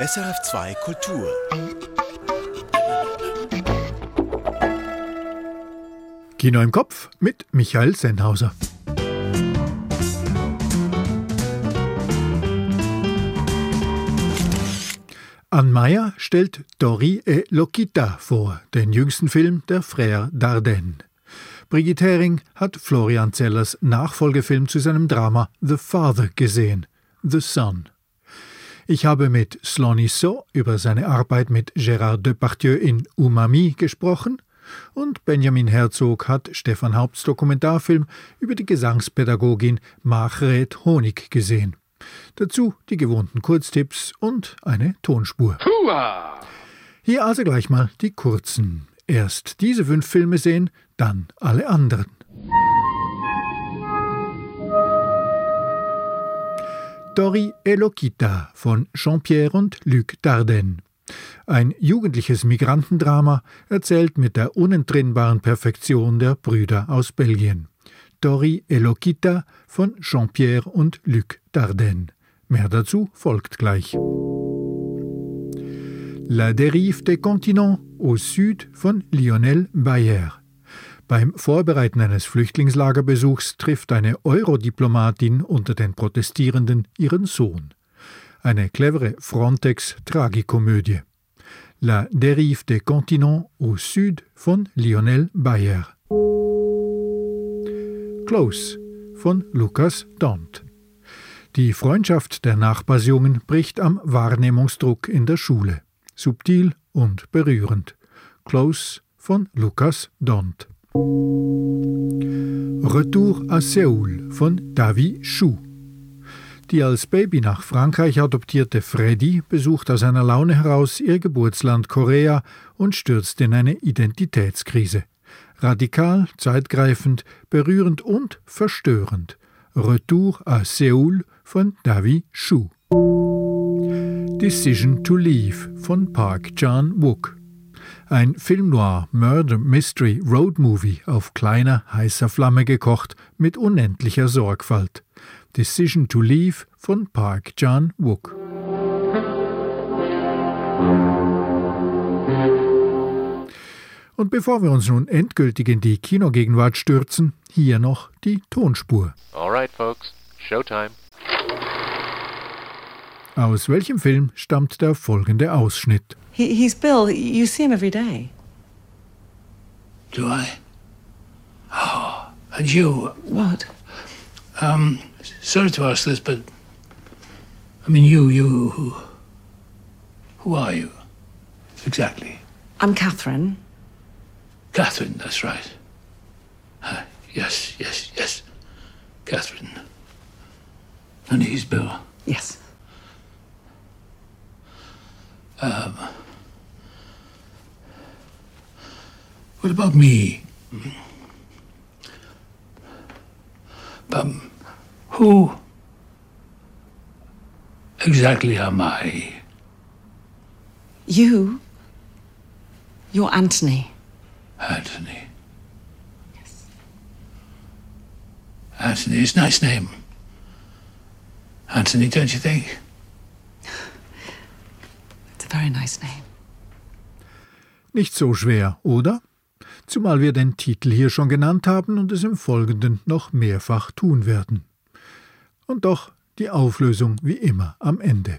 SRF2 Kultur. Kino im Kopf mit Michael Sennhauser. Ann Meyer stellt Dori et Lokita vor, den jüngsten Film der Frère Dardenne. Brigitte Hering hat Florian Zellers Nachfolgefilm zu seinem Drama The Father gesehen, The Son. Ich habe mit Slony So über seine Arbeit mit Gérard Depardieu in Umami gesprochen und Benjamin Herzog hat Stefan Haupts Dokumentarfilm über die Gesangspädagogin Margret Honig gesehen. Dazu die gewohnten Kurztipps und eine Tonspur. Hua! Hier also gleich mal die kurzen. Erst diese fünf Filme sehen, dann alle anderen. Dori Elokita von Jean-Pierre und Luc Dardenne. Ein jugendliches Migrantendrama erzählt mit der unentrinnbaren Perfektion der Brüder aus Belgien. Dori Elokita von Jean-Pierre und Luc Dardenne. Mehr dazu folgt gleich. La dérive des continents au Süd von Lionel Bayer. Beim Vorbereiten eines Flüchtlingslagerbesuchs trifft eine Eurodiplomatin unter den Protestierenden ihren Sohn. Eine clevere Frontex-Tragikomödie. La dérive des continents au Süd von Lionel Bayer. Close von Lukas Dont. Die Freundschaft der Nachbarsjungen bricht am Wahrnehmungsdruck in der Schule. Subtil und berührend. Close von Lukas Dont. Retour à Seoul von David Chou. Die als Baby nach Frankreich adoptierte Freddy besucht aus einer Laune heraus ihr Geburtsland Korea und stürzt in eine Identitätskrise. Radikal, zeitgreifend, berührend und verstörend. Retour à Seoul von Davi Shu. Decision to Leave von Park Chan-wook. Ein Film noir, Murder Mystery Road Movie auf kleiner, heißer Flamme gekocht mit unendlicher Sorgfalt. Decision to Leave von Park Chan-wook. Und bevor wir uns nun endgültig in die Kinogegenwart stürzen, hier noch die Tonspur. Alright, folks, Showtime. Aus welchem Film stammt der folgende Ausschnitt? He, he's Bill. You see him every day. Do I? Oh, and you? What? Um, sorry to ask this, but I mean, you, you, who, who are you exactly? I'm Catherine. Catherine, that's right. Uh, yes, yes, yes. Catherine. And he's Bill. Yes. Um, what about me? Um, who exactly am I? You? You're Anthony. Anthony. Yes. Anthony is a nice name. Anthony, don't you think? Very nice name. Nicht so schwer, oder? Zumal wir den Titel hier schon genannt haben und es im Folgenden noch mehrfach tun werden. Und doch die Auflösung wie immer am Ende.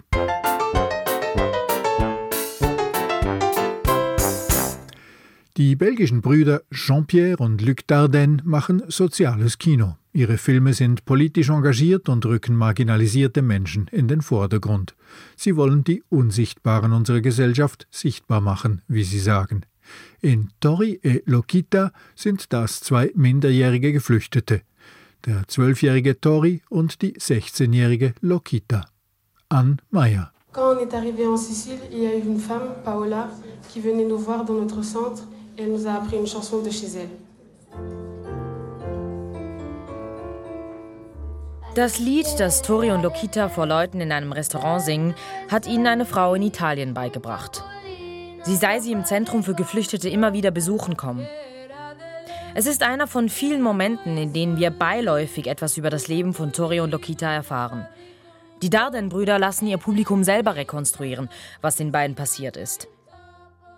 Die belgischen Brüder Jean-Pierre und Luc Dardenne machen soziales Kino. Ihre Filme sind politisch engagiert und rücken marginalisierte Menschen in den Vordergrund. Sie wollen die Unsichtbaren unserer Gesellschaft sichtbar machen, wie sie sagen. In Tori e Lokita sind das zwei minderjährige Geflüchtete, der zwölfjährige Tori und die 16-jährige Lokita. Anne Meyer. Quand on est arrivé en Sicile, il y a eu une femme, Paola, qui venait nous voir dans notre centre Elle nous a appris une chanson de chez elle. Das Lied, das Tori und Lokita vor Leuten in einem Restaurant singen, hat ihnen eine Frau in Italien beigebracht. Sie sei sie im Zentrum für Geflüchtete immer wieder besuchen kommen. Es ist einer von vielen Momenten, in denen wir beiläufig etwas über das Leben von Tori und Lokita erfahren. Die Darden-Brüder lassen ihr Publikum selber rekonstruieren, was den beiden passiert ist.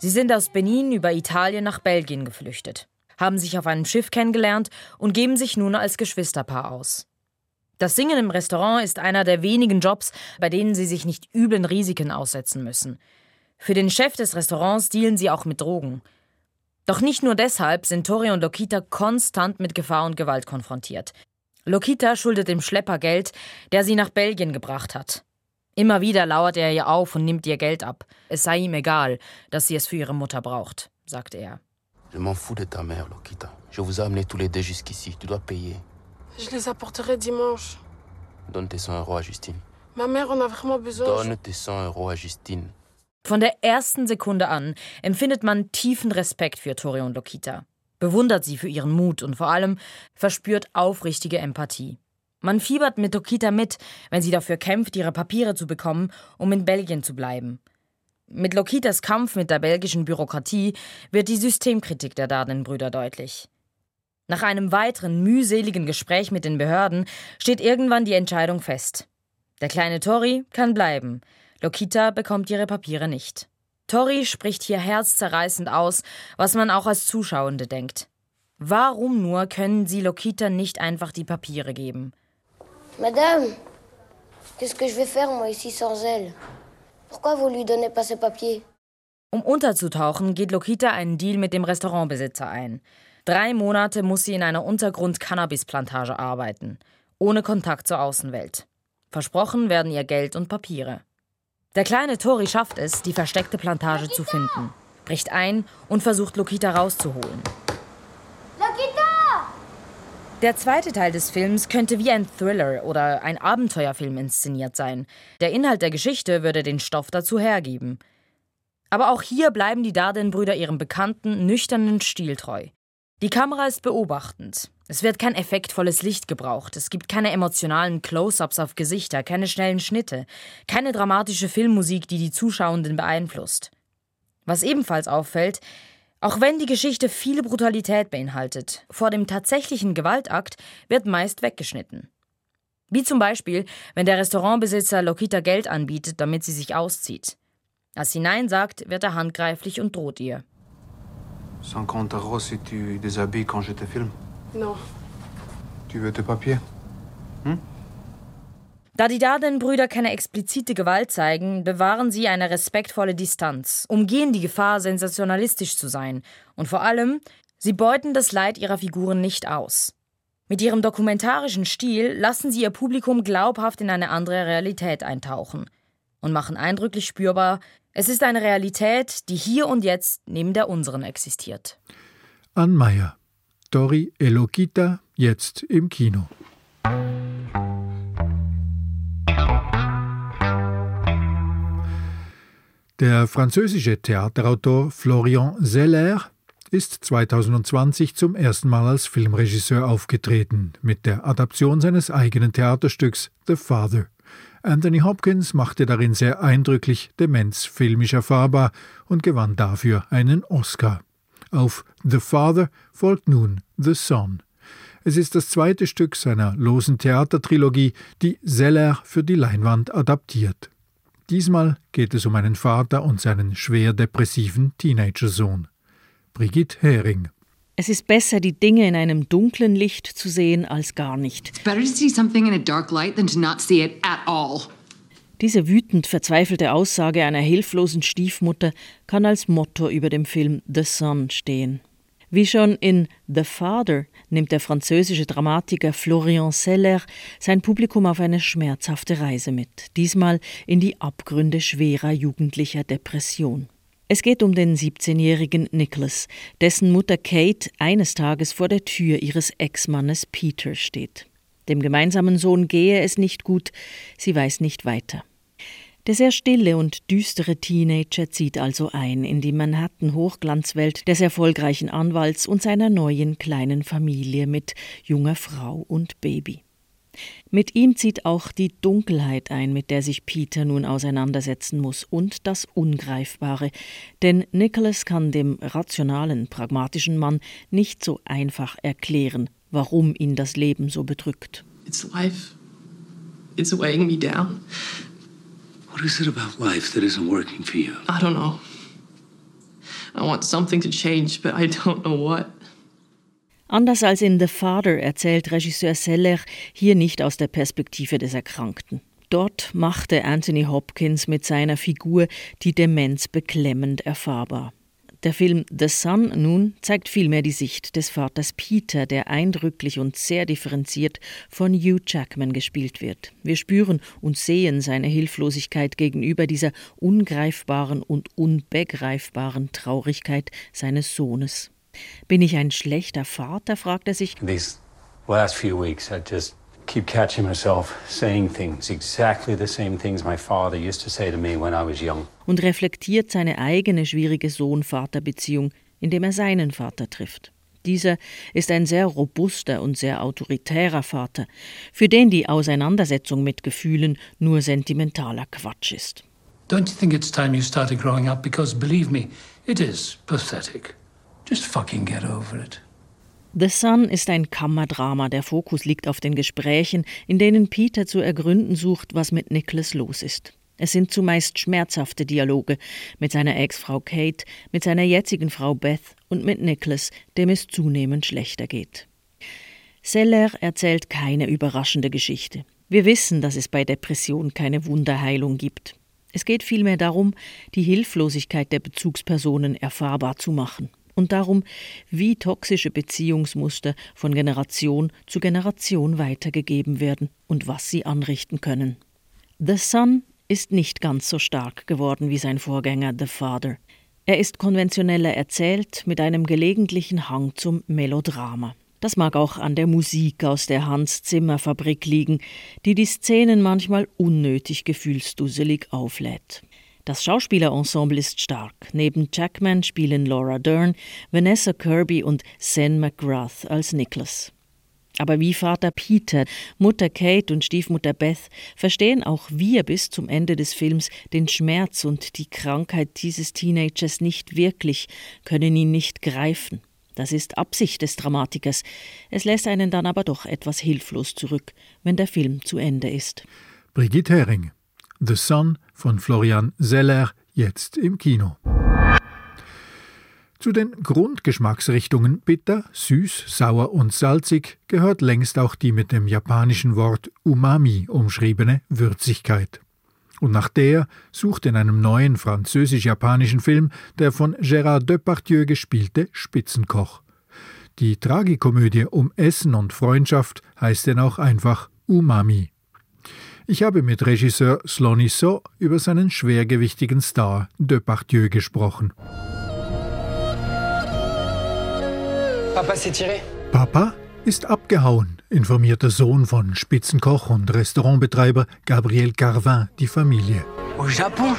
Sie sind aus Benin über Italien nach Belgien geflüchtet, haben sich auf einem Schiff kennengelernt und geben sich nun als Geschwisterpaar aus. Das Singen im Restaurant ist einer der wenigen Jobs, bei denen sie sich nicht üblen Risiken aussetzen müssen. Für den Chef des Restaurants dealen sie auch mit Drogen. Doch nicht nur deshalb sind Tori und Lokita konstant mit Gefahr und Gewalt konfrontiert. Lokita schuldet dem Schlepper Geld, der sie nach Belgien gebracht hat. Immer wieder lauert er ihr auf und nimmt ihr Geld ab. Es sei ihm egal, dass sie es für ihre Mutter braucht, sagt er. Je m'en fous de ta mère, Lokita. Je vous ai amenés tous les deux jusqu'ici. Tu dois payer. Je les apporterai dimanche. Donne tes 100 euros à Justine. Ma mère en a vraiment besoin. Donne tes 100 euros à Justine. Von der ersten Sekunde an empfindet man tiefen Respekt für Tori und Lokita, bewundert sie für ihren Mut und vor allem verspürt aufrichtige Empathie. Man fiebert mit Lokita mit, wenn sie dafür kämpft, ihre Papiere zu bekommen, um in Belgien zu bleiben. Mit Lokitas Kampf mit der belgischen Bürokratie wird die Systemkritik der Darden-Brüder deutlich. Nach einem weiteren mühseligen Gespräch mit den Behörden steht irgendwann die Entscheidung fest. Der kleine Tori kann bleiben, Lokita bekommt ihre Papiere nicht. Tori spricht hier herzzerreißend aus, was man auch als Zuschauende denkt. Warum nur können sie Lokita nicht einfach die Papiere geben? Madame, qu'est-ce que je vais faire moi ici sans elle Pourquoi vous lui donnez pas ses papiers Um unterzutauchen, geht Lokita einen Deal mit dem Restaurantbesitzer ein. Drei Monate muss sie in einer Untergrund-Cannabis-Plantage arbeiten, ohne Kontakt zur Außenwelt. Versprochen werden ihr Geld und Papiere. Der kleine Tori schafft es, die versteckte Plantage zu finden, bricht ein und versucht Lokita rauszuholen. Der zweite Teil des Films könnte wie ein Thriller oder ein Abenteuerfilm inszeniert sein. Der Inhalt der Geschichte würde den Stoff dazu hergeben. Aber auch hier bleiben die Darden-Brüder ihrem bekannten, nüchternen Stil treu. Die Kamera ist beobachtend. Es wird kein effektvolles Licht gebraucht. Es gibt keine emotionalen Close-ups auf Gesichter, keine schnellen Schnitte, keine dramatische Filmmusik, die die Zuschauenden beeinflusst. Was ebenfalls auffällt, auch wenn die Geschichte viele Brutalität beinhaltet, vor dem tatsächlichen Gewaltakt wird meist weggeschnitten. Wie zum Beispiel, wenn der Restaurantbesitzer Lokita Geld anbietet, damit sie sich auszieht. Als sie Nein sagt, wird er handgreiflich und droht ihr. 50 euros si tu déshabilles quand je te filme. Non. Tu veux tes papiers Da die Darden-Brüder keine explizite Gewalt zeigen, bewahren sie eine respektvolle Distanz, umgehen die Gefahr, sensationalistisch zu sein und vor allem, sie beuten das Leid ihrer Figuren nicht aus. Mit ihrem dokumentarischen Stil lassen sie ihr Publikum glaubhaft in eine andere Realität eintauchen und machen eindrücklich spürbar, es ist eine Realität, die hier und jetzt neben der unseren existiert. Ann Meyer. Dori Elokita, jetzt im Kino. Der französische Theaterautor Florian Zeller ist 2020 zum ersten Mal als Filmregisseur aufgetreten, mit der Adaption seines eigenen Theaterstücks The Father. Anthony Hopkins machte darin sehr eindrücklich Demenz filmisch erfahrbar und gewann dafür einen Oscar. Auf The Father folgt nun The Son. Es ist das zweite Stück seiner losen Theatertrilogie, die Zeller für die Leinwand adaptiert. Diesmal geht es um einen Vater und seinen schwer depressiven Teenagersohn. Brigitte Hering. Es ist besser, die Dinge in einem dunklen Licht zu sehen, als gar nicht. It's better to see something in a dark light than to not see it at all. Diese wütend verzweifelte Aussage einer hilflosen Stiefmutter kann als Motto über dem Film The Son stehen. Wie schon in The Father nimmt der französische Dramatiker Florian Seller sein Publikum auf eine schmerzhafte Reise mit, diesmal in die Abgründe schwerer jugendlicher Depression. Es geht um den 17-jährigen Nicholas, dessen Mutter Kate eines Tages vor der Tür ihres Ex-Mannes Peter steht. Dem gemeinsamen Sohn gehe es nicht gut, sie weiß nicht weiter. Der sehr stille und düstere Teenager zieht also ein in die Manhattan-Hochglanzwelt des erfolgreichen Anwalts und seiner neuen kleinen Familie mit junger Frau und Baby. Mit ihm zieht auch die Dunkelheit ein, mit der sich Peter nun auseinandersetzen muss, und das Ungreifbare, denn Nicholas kann dem rationalen, pragmatischen Mann nicht so einfach erklären, warum ihn das Leben so bedrückt. It's life. It's weighing me down. What is it about life that isn't working for you? I don't know. I want something to change, but I don't know what. Anders als in The Father erzählt Regisseur Seller hier nicht aus der Perspektive des Erkrankten. Dort machte Anthony Hopkins mit seiner Figur die Demenz beklemmend erfahrbar. Der Film The Son nun zeigt vielmehr die Sicht des Vaters Peter, der eindrücklich und sehr differenziert von Hugh Jackman gespielt wird. Wir spüren und sehen seine Hilflosigkeit gegenüber dieser ungreifbaren und unbegreifbaren Traurigkeit seines Sohnes. Bin ich ein schlechter Vater? fragt er sich. These last few weeks, I just keep catching myself saying things, exactly the same things my father used to say to me when I was young. Und reflektiert seine eigene schwierige Sohn-Vater-Beziehung, indem er seinen Vater trifft. Dieser ist ein sehr robuster und sehr autoritärer Vater, für den die Auseinandersetzung mit Gefühlen nur sentimentaler Quatsch ist. Don't you think it's time you started growing up? Because believe me, it is pathetic. Just fucking get over it. The Sun ist ein Kammerdrama. Der Fokus liegt auf den Gesprächen, in denen Peter zu ergründen sucht, was mit Nicholas los ist. Es sind zumeist schmerzhafte Dialoge mit seiner Ex-Frau Kate, mit seiner jetzigen Frau Beth und mit Nicholas, dem es zunehmend schlechter geht. Seller erzählt keine überraschende Geschichte. Wir wissen, dass es bei Depression keine Wunderheilung gibt. Es geht vielmehr darum, die Hilflosigkeit der Bezugspersonen erfahrbar zu machen und darum, wie toxische Beziehungsmuster von Generation zu Generation weitergegeben werden und was sie anrichten können. The Son ist nicht ganz so stark geworden wie sein Vorgänger The Father. Er ist konventioneller erzählt mit einem gelegentlichen Hang zum Melodrama. Das mag auch an der Musik aus der Hans Zimmer Fabrik liegen, die die Szenen manchmal unnötig gefühlsdusselig auflädt. Das Schauspielerensemble ist stark. Neben Jackman spielen Laura Dern, Vanessa Kirby und Sam McGrath als Nicholas. Aber wie Vater Peter, Mutter Kate und Stiefmutter Beth verstehen auch wir bis zum Ende des Films den Schmerz und die Krankheit dieses Teenagers nicht wirklich, können ihn nicht greifen. Das ist Absicht des Dramatikers. Es lässt einen dann aber doch etwas hilflos zurück, wenn der Film zu Ende ist. Brigitte Hering The Sun von Florian Seller, jetzt im Kino. Zu den Grundgeschmacksrichtungen bitter, süß, sauer und salzig gehört längst auch die mit dem japanischen Wort Umami umschriebene Würzigkeit. Und nach der sucht in einem neuen französisch-japanischen Film der von Gérard Depardieu gespielte Spitzenkoch. Die Tragikomödie um Essen und Freundschaft heißt denn auch einfach Umami. Ich habe mit Regisseur Slony So über seinen schwergewichtigen Star Depardieu gesprochen. Papa s'est tiré. Papa ist abgehauen, informiert der Sohn von Spitzenkoch und Restaurantbetreiber Gabriel Carvin die Familie. Au Japon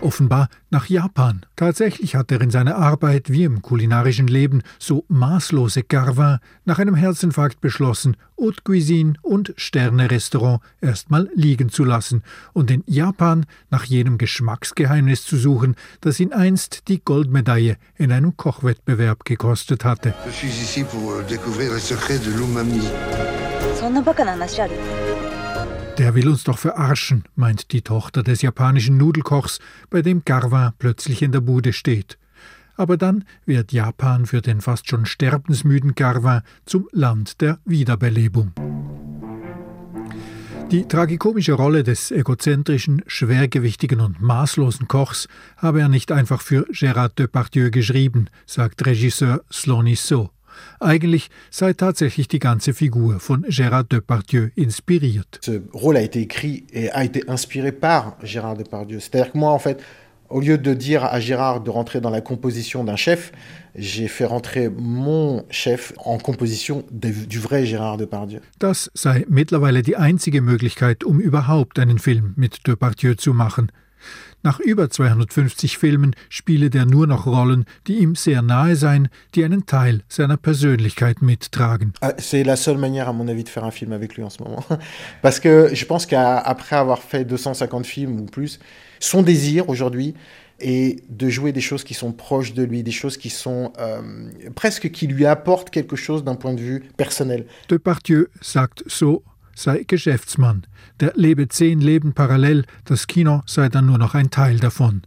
offenbar nach Japan. Tatsächlich hat er in seiner Arbeit wie im kulinarischen Leben so maßlose Carvin nach einem Herzinfarkt beschlossen, Haute Cuisine und Sterne-Restaurant erstmal liegen zu lassen und in Japan nach jenem Geschmacksgeheimnis zu suchen, das ihn einst die Goldmedaille in einem Kochwettbewerb gekostet hatte. Je suis ici pour découvrir les secrets de l'umami. Der will uns doch verarschen, meint die Tochter des japanischen Nudelkochs, bei dem Garwa plötzlich in der Bude steht. Aber dann wird Japan für den fast schon sterbensmüden Garwa zum Land der Wiederbelebung. Die tragikomische Rolle des egozentrischen, schwergewichtigen und maßlosen Kochs habe er nicht einfach für Gérard Depardieu geschrieben, sagt Regisseur Slony So. Eigentlich sei tatsächlich die ganze Figur von Gérard Depardieu inspiriert. Ce rôle a été écrit et a été inspiré par Gérard Depardieu. C'est-à-dire que moi, en fait, au lieu de dire à Gérard de rentrer dans la composition d'un chef, j'ai fait rentrer mon chef en composition du vrai Gérard Depardieu. Das sei mittlerweile die einzige Möglichkeit, um überhaupt einen Film mit Depardieu zu machen. Nach über 250 Filmen spiele der nur noch Rollen, die ihm sehr nahe seien, die einen Teil seiner Persönlichkeit mittragen. Ah, c'est la seule manière, à mon avis, de faire un film avec lui en ce moment. Parce que je pense qu'après avoir fait 250 films ou plus, son désir aujourd'hui est de jouer des choses qui sont proches de lui, des choses qui sont euh, presque qui lui apportent quelque chose d'un point de vue personnel. Depardieu sagt so, sei Geschäftsmann, der lebe zehn Leben parallel, das Kino sei dann nur noch ein Teil davon.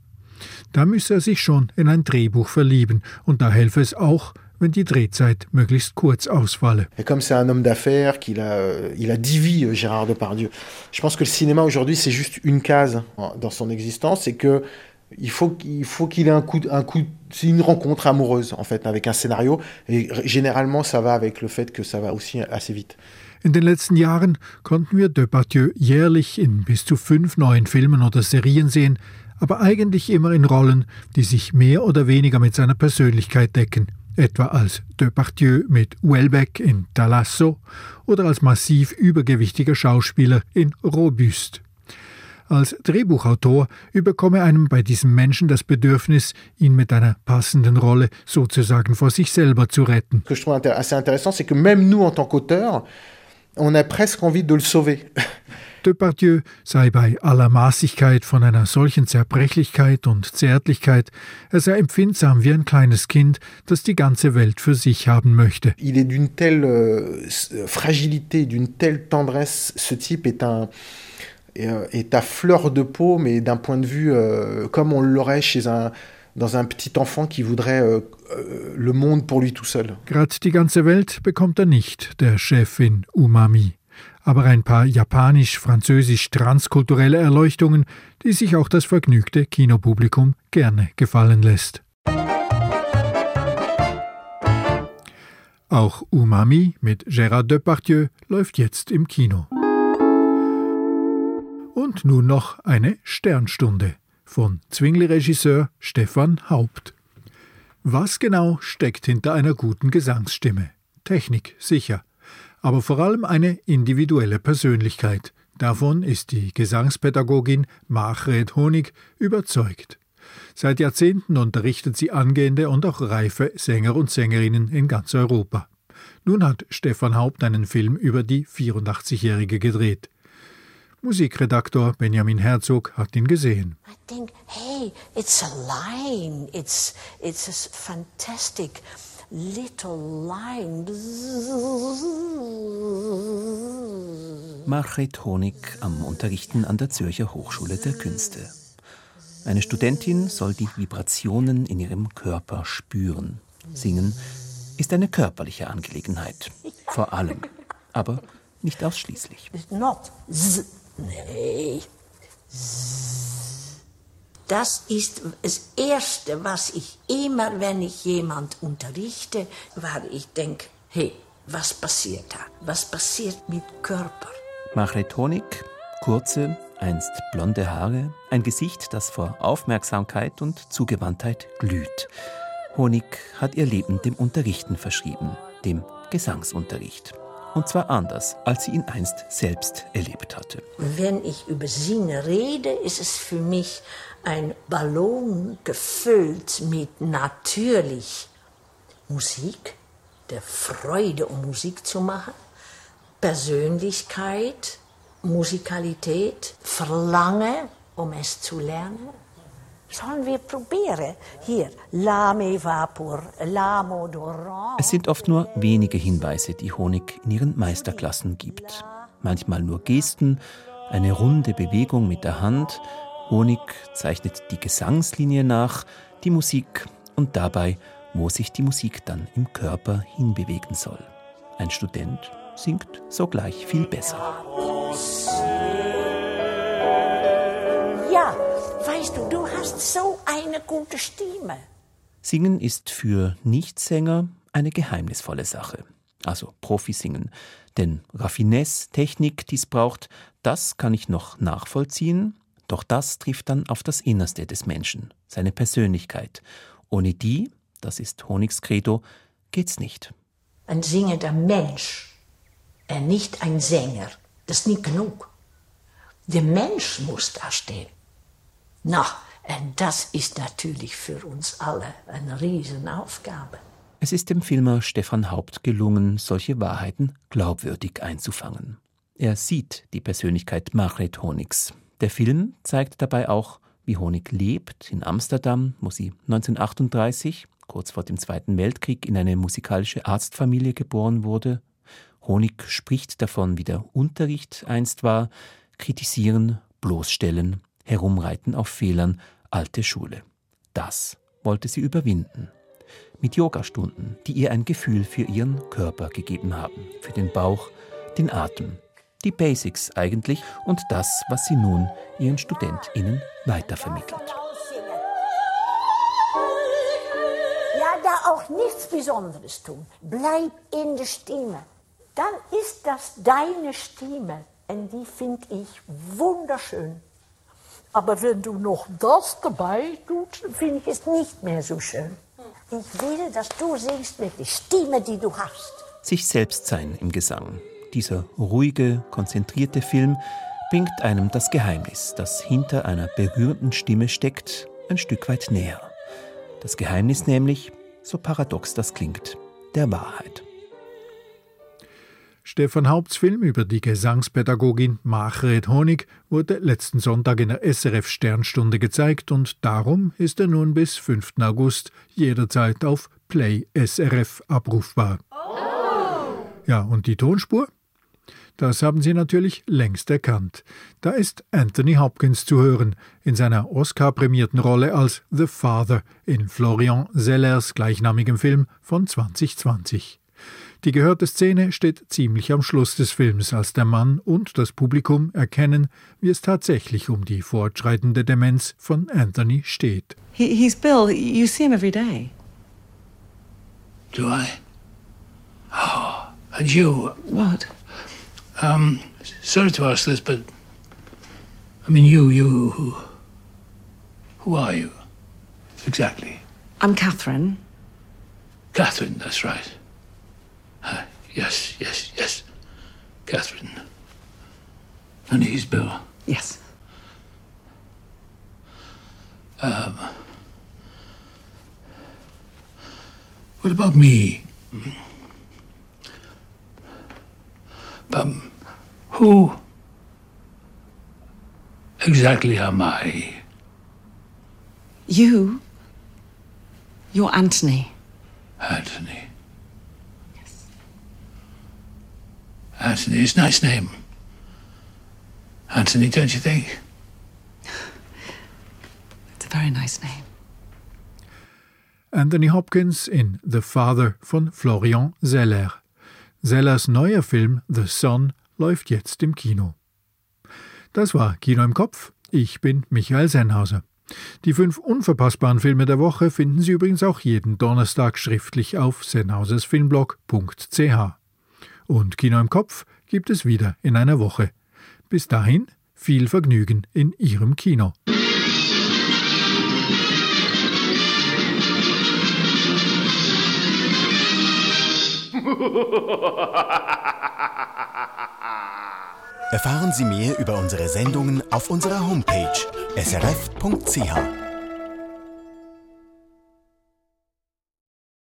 Da müsse er sich schon in ein Drehbuch verlieben, und da helfe es auch, wenn die Drehzeit möglichst kurz ausfalle. Et comme c'est un homme d'affaires, qu'il a, il a dix vies, euh, Gérard Depardieu. Je pense que le cinéma aujourd'hui, c'est juste une case dans son existence, et que il faut, il faut qu'il ait un coup, un coup, c'est une rencontre amoureuse en fait avec un scénario. Et généralement, ça va avec le fait que ça va aussi assez vite. In den letzten Jahren konnten wir Depardieu jährlich in bis zu fünf neuen Filmen oder Serien sehen, aber eigentlich immer in Rollen, die sich mehr oder weniger mit seiner Persönlichkeit decken, etwa als Depardieu mit Welbeck in Talasso oder als massiv übergewichtiger Schauspieler in Robuste. Als Drehbuchautor überkomme einem bei diesem Menschen das Bedürfnis, ihn mit einer passenden Rolle sozusagen vor sich selber zu retten. Ce que je trouve assez intéressant, c'est que même nous en on a presque envie de le sauver. Depardieu sei bei aller Maßigkeit von einer solchen Zerbrechlichkeit und Zärtlichkeit, er sei empfindsam wie ein kleines Kind, das die ganze Welt für sich haben möchte. Il est d'une telle euh, fragilité, d'une telle tendresse, ce type est un est à fleur de peau, mais d'un point de vue euh, comme on l'aurait chez un dans un petit enfant qui voudrait euh, euh, le monde pour lui tout seul. Grad die ganze Welt bekommt er nicht, der Chef in Umami aber ein paar japanisch-französisch-transkulturelle Erleuchtungen, die sich auch das vergnügte Kinopublikum gerne gefallen lässt. Auch Umami mit Gérard Depardieu läuft jetzt im Kino. Und nun noch eine Sternstunde von Zwingli-Regisseur Stefan Haupt. Was genau steckt hinter einer guten Gesangsstimme? Technik, sicher aber vor allem eine individuelle Persönlichkeit. Davon ist die Gesangspädagogin Margret Honig überzeugt. Seit Jahrzehnten unterrichtet sie angehende und auch reife Sänger und Sängerinnen in ganz Europa. Nun hat Stefan Haupt einen Film über die 84-Jährige gedreht. Musikredaktor Benjamin Herzog hat ihn gesehen. I think, hey, it's a line. It's it's a fantastic little line. Margret Honig am Unterrichten an der Zürcher Hochschule der Künste. Eine Studentin soll die Vibrationen in ihrem Körper spüren. Singen ist eine körperliche Angelegenheit. Vor allem, aber nicht ausschließlich. Not z. Nee. Das ist das Erste, was ich immer, wenn ich jemand unterrichte, weil ich denke, hey, was passiert da? Was passiert mit Körper? Margret Honig, kurze, einst blonde Haare, ein Gesicht, das vor Aufmerksamkeit und Zugewandtheit glüht. Honig hat ihr Leben dem Unterrichten verschrieben, dem Gesangsunterricht. Und zwar anders, als sie ihn einst selbst erlebt hatte. Wenn ich über Singen rede, ist es für mich ein Ballon gefüllt mit natürlich Musik, der Freude, um Musik zu machen, Persönlichkeit, Musikalität, Verlangen, um es zu lernen. Es sind oft nur wenige Hinweise, die Honig in ihren Meisterklassen gibt. Manchmal nur Gesten, eine runde Bewegung mit der Hand. Honig zeichnet die Gesangslinie nach, die Musik und dabei, wo sich die Musik dann im Körper hinbewegen soll. Ein Student singt sogleich viel besser. Eine gute Stimme. Singen ist für Nichtsänger eine geheimnisvolle Sache. Also Profisingen. Denn Raffinesse, Technik, die es braucht, das kann ich noch nachvollziehen. Doch das trifft dann auf das Innerste des Menschen, seine Persönlichkeit. Ohne die, das ist Honigs Credo, geht's nicht. Ein singender Mensch, äh, nicht ein Sänger, das ist nicht genug. Der Mensch muss da stehen. Na, und das ist natürlich für uns alle eine Riesenaufgabe. Es ist dem Filmer Stefan Haupt gelungen, solche Wahrheiten glaubwürdig einzufangen. Er sieht die Persönlichkeit Margret Honigs. Der Film zeigt dabei auch, wie Honig lebt in Amsterdam, wo sie 1938, kurz vor dem Zweiten Weltkrieg, in eine musikalische Arztfamilie geboren wurde. Honig spricht davon, wie der Unterricht einst war, kritisieren, bloßstellen, herumreiten auf Fehlern, alte Schule. Das wollte sie überwinden. Mit Yogastunden, die ihr ein Gefühl für ihren Körper gegeben haben, für den Bauch, den Atem. Die Basics eigentlich und das, was sie nun ihren StudentInnen weitervermittelt. Ja, da auch nichts Besonderes tun. Bleib in der Stimme. Dann ist das deine Stimme. Und die finde ich wunderschön. Aber wenn du noch das dabei tust, finde ich es nicht mehr so schön. Ich will, dass du singst mit der Stimme, die du hast. Sich selbst sein im Gesang. Dieser ruhige, konzentrierte Film bringt einem das Geheimnis, das hinter einer berührenden Stimme steckt, ein Stück weit näher. Das Geheimnis nämlich, so paradox das klingt, der Wahrheit. Stefan Haupts Film über die Gesangspädagogin Machred Honig wurde letzten Sonntag in der SRF Sternstunde gezeigt und darum ist er nun bis 5. August jederzeit auf Play SRF abrufbar. Oh. Ja, und die Tonspur? Das haben Sie natürlich längst erkannt. Da ist Anthony Hopkins zu hören, in seiner Oscar-prämierten Rolle als The Father in Florian Sellers gleichnamigem Film von 2020. Die gehörte Szene steht ziemlich am Schluss des Films, als der Mann und das Publikum erkennen, wie es tatsächlich um die fortschreitende Demenz von Anthony steht. He, he's Bill. You see him every day. Do I? Oh, and you? What? Um, sorry to ask this, but I mean, you, you, who, who are you exactly? I'm Catherine. Catherine, that's right. Uh, yes, yes, yes. Catherine. And he's Bill. Yes. Um, what about me? Um, who exactly am I? You? You're Anthony. Anthony. Anthony is a nice name. Anthony, don't you think? It's a very nice name. Anthony Hopkins in The Father von Florian Zeller. Zellers neuer Film The Son läuft jetzt im Kino. Das war Kino im Kopf. Ich bin Michael Sennhauser. Die fünf unverpassbaren Filme der Woche finden Sie übrigens auch jeden Donnerstag schriftlich auf sennhausersfilmblog.ch. Und Kino im Kopf gibt es wieder in einer Woche. Bis dahin viel Vergnügen in Ihrem Kino. Erfahren Sie mehr über unsere Sendungen auf unserer Homepage srf.ch.